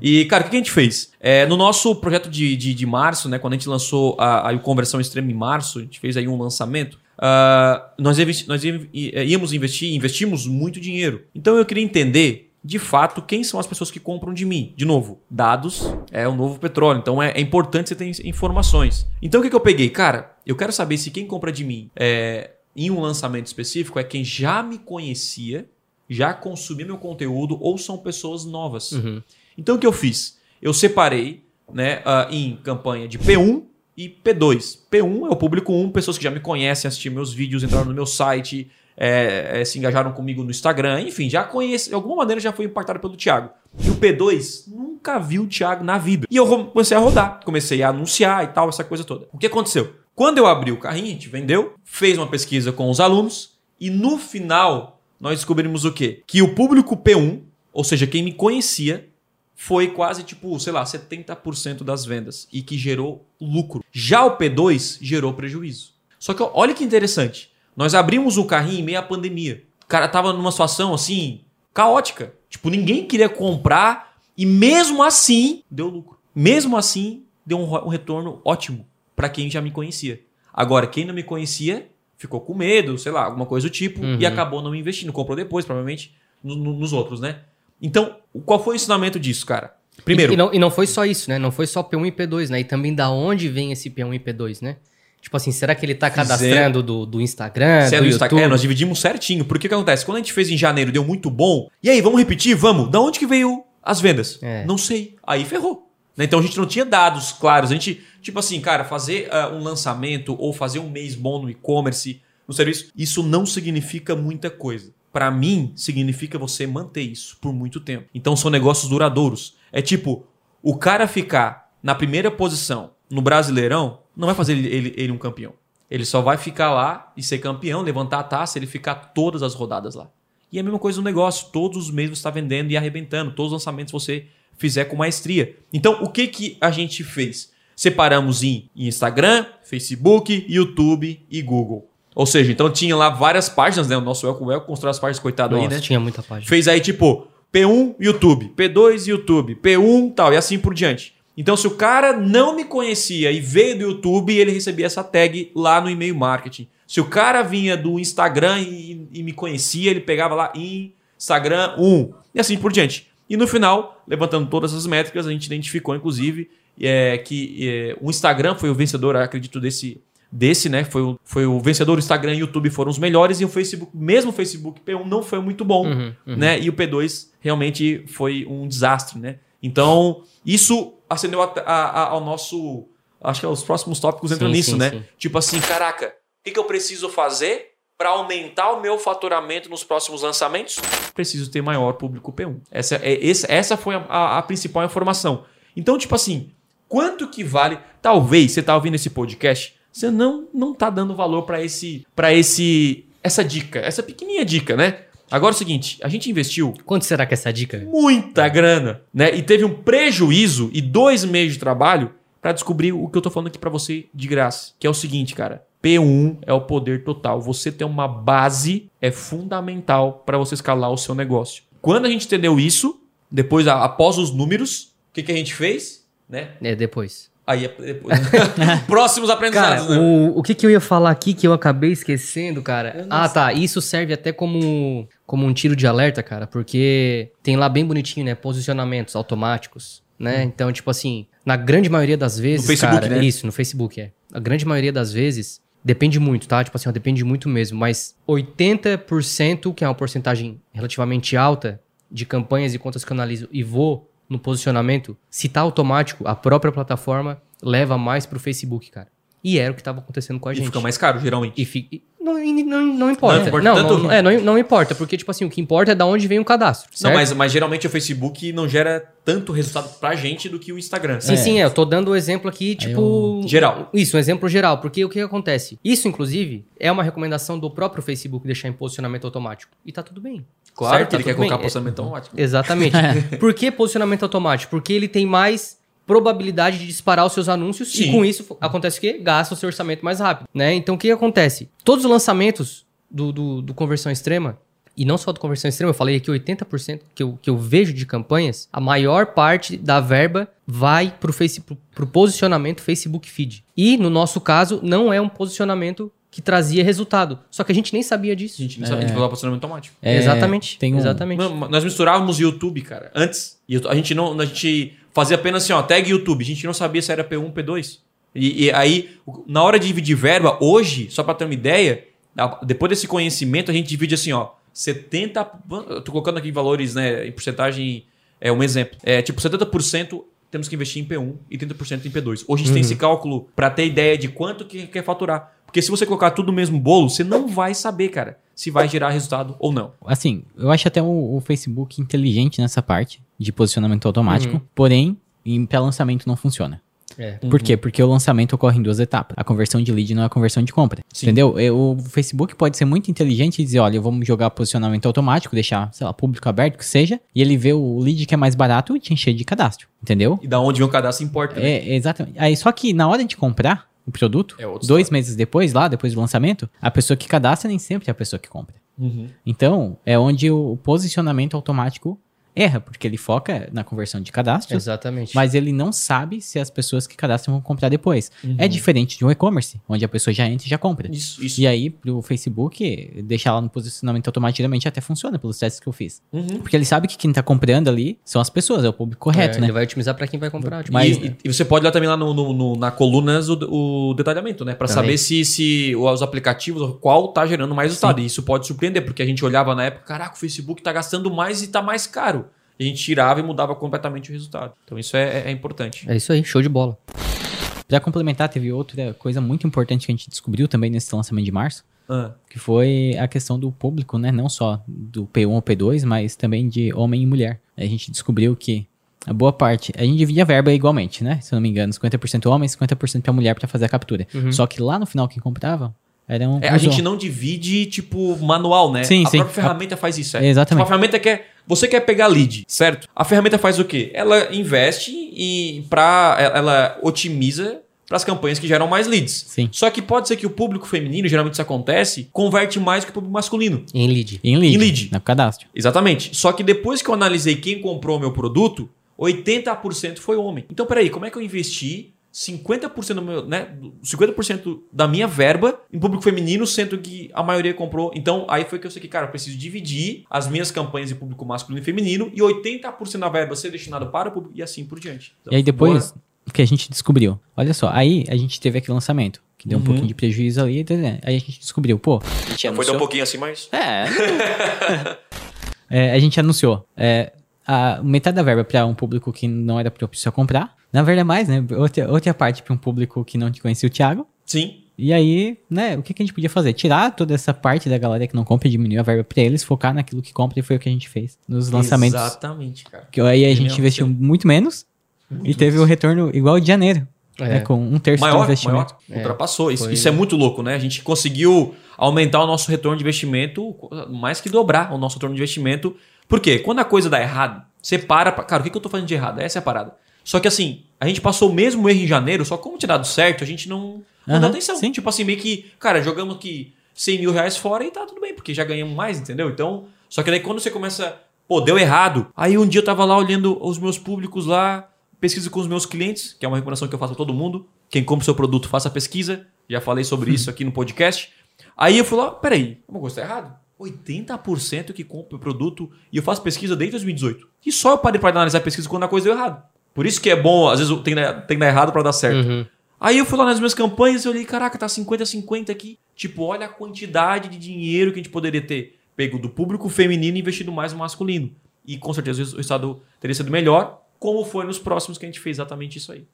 E, cara, o que a gente fez? É, no nosso projeto de, de, de março, né, quando a gente lançou a, a Conversão Extrema em março, a gente fez aí um lançamento. Uh, nós, nós íamos investir, investimos muito dinheiro. Então eu queria entender de fato quem são as pessoas que compram de mim. De novo, dados é o novo petróleo, então é, é importante você ter informações. Então o que, que eu peguei? Cara, eu quero saber se quem compra de mim é, em um lançamento específico é quem já me conhecia, já consumia meu conteúdo ou são pessoas novas. Uhum. Então o que eu fiz? Eu separei né, uh, em campanha de P1 e P2. P1 é o público 1, pessoas que já me conhecem, assistiram meus vídeos, entraram no meu site, é, é, se engajaram comigo no Instagram, enfim, já conhece, de alguma maneira já foi impactado pelo Thiago. E o P2 nunca viu o Thiago na vida. E eu comecei a rodar, comecei a anunciar e tal, essa coisa toda. O que aconteceu? Quando eu abri o carrinho, a gente vendeu, fez uma pesquisa com os alunos e no final nós descobrimos o quê? Que o público P1, ou seja, quem me conhecia, foi quase tipo, sei lá, 70% das vendas e que gerou lucro. Já o P2 gerou prejuízo. Só que olha que interessante. Nós abrimos o carrinho em meio à pandemia. O cara tava numa situação assim, caótica. Tipo, ninguém queria comprar e mesmo assim deu lucro. Mesmo assim, deu um, um retorno ótimo para quem já me conhecia. Agora, quem não me conhecia ficou com medo, sei lá, alguma coisa do tipo, uhum. e acabou não investindo. Comprou depois, provavelmente, no, no, nos outros, né? Então, qual foi o ensinamento disso, cara? Primeiro. E, e, não, e não foi só isso, né? Não foi só P1 e P2, né? E também da onde vem esse P1 e P2, né? Tipo assim, será que ele tá cadastrando do, do Instagram, do, do Instagram? É, nós dividimos certinho. Porque o que acontece? Quando a gente fez em janeiro, deu muito bom. E aí, vamos repetir? Vamos. Da onde que veio as vendas? É. Não sei. Aí ferrou. Né? Então a gente não tinha dados claros. A gente, tipo assim, cara, fazer uh, um lançamento ou fazer um mês bom no e-commerce, no serviço, isso não significa muita coisa. Para mim, significa você manter isso por muito tempo. Então são negócios duradouros. É tipo, o cara ficar na primeira posição no Brasileirão não vai fazer ele, ele, ele um campeão. Ele só vai ficar lá e ser campeão, levantar a taça, ele ficar todas as rodadas lá. E é a mesma coisa no negócio. Todos os meses você está vendendo e arrebentando. Todos os lançamentos você fizer com maestria. Então, o que, que a gente fez? Separamos em Instagram, Facebook, YouTube e Google. Ou seja, então tinha lá várias páginas, né? O nosso Welcome Welcome construiu as páginas, coitado Nossa, aí, né? tinha muita página. Fez aí tipo P1 YouTube, P2 YouTube, P1 tal, e assim por diante. Então, se o cara não me conhecia e veio do YouTube, ele recebia essa tag lá no e-mail marketing. Se o cara vinha do Instagram e, e me conhecia, ele pegava lá Instagram 1 e assim por diante. E no final, levantando todas as métricas, a gente identificou, inclusive, é, que é, o Instagram foi o vencedor, acredito, desse, desse, né? Foi o, foi o vencedor, o Instagram e o YouTube foram os melhores, e o Facebook, mesmo o Facebook P1 não foi muito bom, uhum, uhum. né? E o P2 realmente foi um desastre, né? Então, isso acendeu a, a, a, ao nosso. Acho que os próximos tópicos entram sim, nisso, sim, né? Sim. Tipo assim, caraca, o que, que eu preciso fazer para aumentar o meu faturamento nos próximos lançamentos? Preciso ter maior público P1. Essa, é, essa, essa foi a, a principal informação. Então, tipo assim, quanto que vale? Talvez você tá ouvindo esse podcast, você não não tá dando valor para esse para esse essa dica, essa pequenininha dica, né? Agora é o seguinte, a gente investiu. Quanto será que é essa dica? Muita grana, né? E teve um prejuízo e dois meses de trabalho para descobrir o que eu tô falando aqui para você de graça. Que é o seguinte, cara. P1 é o poder total. Você ter uma base é fundamental para você escalar o seu negócio. Quando a gente entendeu isso, depois, após os números, o que, que a gente fez? Né? É, depois. Aí é depois. Próximos aprendizados. Cara, né? o, o que, que eu ia falar aqui que eu acabei esquecendo, cara? Ah, tá. Isso serve até como, como um tiro de alerta, cara, porque tem lá bem bonitinho, né? Posicionamentos automáticos, né? Hum. Então, tipo assim, na grande maioria das vezes. No Facebook, cara, né? Isso, no Facebook, é. A grande maioria das vezes. Depende muito, tá? Tipo assim, ó, depende muito mesmo. Mas 80%, que é uma porcentagem relativamente alta de campanhas e contas que eu analiso e vou no posicionamento, se tá automático, a própria plataforma leva mais pro Facebook, cara. E era o que estava acontecendo com a e gente. fica mais caro, geralmente. E fica, não, não, não importa. Não, importa não, tanto... não, é, não, não, importa, porque, tipo assim, o que importa é da onde vem o cadastro. Certo? Não, mas, mas geralmente o Facebook não gera tanto resultado pra gente do que o Instagram. Sim, é. sim, é. Eu tô dando o um exemplo aqui, tipo. Eu... Geral. Isso, um exemplo geral. Porque o que acontece? Isso, inclusive, é uma recomendação do próprio Facebook deixar em posicionamento automático. E tá tudo bem. Claro certo? que ele tá quer colocar bem. posicionamento automático. Exatamente. Por que posicionamento automático? Porque ele tem mais probabilidade de disparar os seus anúncios Sim. e com isso acontece o quê? Gasta o seu orçamento mais rápido, né? Então o que acontece? Todos os lançamentos do, do, do conversão extrema e não só do conversão extrema, eu falei aqui 80% que eu, que eu vejo de campanhas, a maior parte da verba vai pro, face, pro, pro posicionamento Facebook Feed. E, no nosso caso, não é um posicionamento que trazia resultado. Só que a gente nem sabia disso. A gente não sabe, a gente falava posicionamento automático. É, exatamente. tem um- Exatamente. Não, nós misturávamos YouTube, cara. Antes, a gente não, a gente fazia apenas assim, ó, tag YouTube. A gente não sabia se era P1, P2. E, e aí, na hora de dividir verba, hoje, só pra ter uma ideia, depois desse conhecimento, a gente divide assim, ó, 70, eu tô colocando aqui valores, né, em porcentagem, é um exemplo. É tipo 70% temos que investir em P1 e 30% em P2. Hoje a gente tem esse cálculo pra ter ideia de quanto que quer faturar. Porque se você colocar tudo no mesmo bolo, você não vai saber, cara, se vai gerar resultado ou não. Assim, eu acho até o, o Facebook inteligente nessa parte de posicionamento automático, porém, em pré-lançamento não funciona. É. Por quê? Porque o lançamento ocorre em duas etapas. A conversão de lead não é a conversão de compra. Sim. Entendeu? O Facebook pode ser muito inteligente e dizer, olha, vamos jogar posicionamento automático, deixar, sei lá, público aberto, que seja, e ele vê o lead que é mais barato e te encher de cadastro. Entendeu? E da onde vem o cadastro importa. né? É, exatamente. Aí, só que na hora de comprar o produto, É dois história. meses depois, lá, depois do lançamento, a pessoa que cadastra nem sempre é a pessoa que compra. Uhum. Então, é onde o posicionamento automático erra, porque ele foca na conversão de cadastro, Exatamente. mas ele não sabe se as pessoas que cadastram vão comprar depois. Uhum. É diferente de um e-commerce, onde a pessoa já entra e já compra. Isso, isso. E aí, pro Facebook, deixar lá no posicionamento automático geralmente até funciona pelos testes que eu fiz. Uhum. Porque ele sabe que quem tá comprando ali são as pessoas, é o público correto, É, né? Ele vai otimizar pra quem vai comprar. Tipo, Mas- e, e- e você pode olhar também lá no, no- no- na colunas o, o detalhamento, né? Pra Também. saber se, se os aplicativos, qual tá gerando mais resultado. E isso pode surpreender, porque a gente olhava na época, caraca, o Facebook tá gastando mais e tá mais caro. E a gente tirava e mudava completamente o resultado. Então isso é, é- é importante. É isso aí, show de bola. Pra complementar, teve outra coisa muito importante que a gente descobriu também nesse lançamento de março, Ah, que foi a questão do público, né? Não só do P1 ou P2, mas também de homem e mulher. A gente descobriu que a boa parte, a gente divide a verba igualmente, né? Se eu não me engano, 50% homem, 50% pra mulher pra fazer a captura. Só que lá no final quem comprava eram É, a gente não divide, tipo, manual, né? Sim, a sim. própria ferramenta faz isso. É. Exatamente. Tipo, a ferramenta quer. Você quer pegar lead, certo? A ferramenta faz o quê? Ela investe e pra. Ela otimiza para as campanhas que geram mais leads. Sim. Só que pode ser que o público feminino, geralmente isso acontece, converte mais que o público masculino. Em lead. Em lead. Em lead. No cadastro. Exatamente. Só que depois que eu analisei quem comprou o meu produto, 80% foi homem. Então, peraí, como é que eu investi 50% do meu, né, 50% da minha verba em público feminino, sendo que a maioria comprou. Então, aí foi que eu sei que, cara, eu preciso dividir as minhas campanhas de público masculino e feminino e 80% da verba ser destinado para o público e assim por diante. Então, E aí depois, boa. o que a gente descobriu? Olha só, aí a gente teve aquele lançamento, que deu um Uhum. pouquinho de prejuízo ali, né? aí a gente descobriu, pô, a gente Foi dar um pouquinho assim, mas É. É, a gente anunciou é, a metade da verba para um público que não era propício a comprar. Na verdade, mais, né? Outra, outra parte para um público que não te conhecia o Thiago. sim. E aí, né, o que, que a gente podia fazer? Tirar toda essa parte da galera que não compra e diminuir a verba para eles, focar naquilo que compra e foi o que a gente fez nos lançamentos. Exatamente, cara. Que aí a gente investiu muito menos e teve o retorno igual de janeiro. É. né, com um terço do maior, investimento. maior. Ultrapassou. Isso, foi- isso é muito louco, né? A gente conseguiu aumentar o nosso retorno de investimento, mais que dobrar o nosso retorno de investimento. Por quê? Quando a coisa dá errado, você para. Pra... Cara, o que, que eu tô fazendo de errado? Essa é a parada. Só que assim, a gente passou o mesmo erro em janeiro, só como tinha dado certo, a gente não, não Aham, dá atenção. sim. Tipo assim, meio que, cara, jogamos aqui 100 mil reais fora e tá tudo bem, porque já ganhamos mais, entendeu? Então, só que daí quando você começa, pô, deu errado. Aí um dia eu tava lá olhando os meus públicos lá, pesquisa com os meus clientes, que é uma recomendação que eu faço pra todo mundo. Quem compra o seu produto, faça a pesquisa. Já falei sobre isso aqui no podcast. Aí eu fui lá, peraí, uma coisa tá errado. 80% que compra o produto e eu faço pesquisa desde 2018. E só eu parei para analisar a pesquisa quando a coisa deu errado. Por isso que é bom, às vezes tem que dar, tem que dar errado para dar certo. Uhum. Aí eu fui lá nas minhas campanhas e olhei, caraca, tá 50-50 aqui. Tipo, olha a quantidade de dinheiro que a gente poderia ter pego do público feminino e investido mais no masculino. E com certeza o resultado teria sido melhor, como foi nos próximos que a gente fez exatamente isso aí.